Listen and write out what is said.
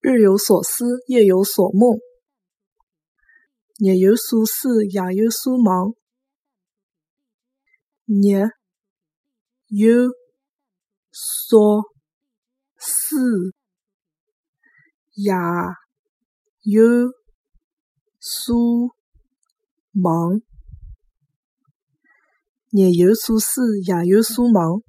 日有所思夜有所梦。日有所思夜有所梦日有所思夜有所梦日有所思夜有所梦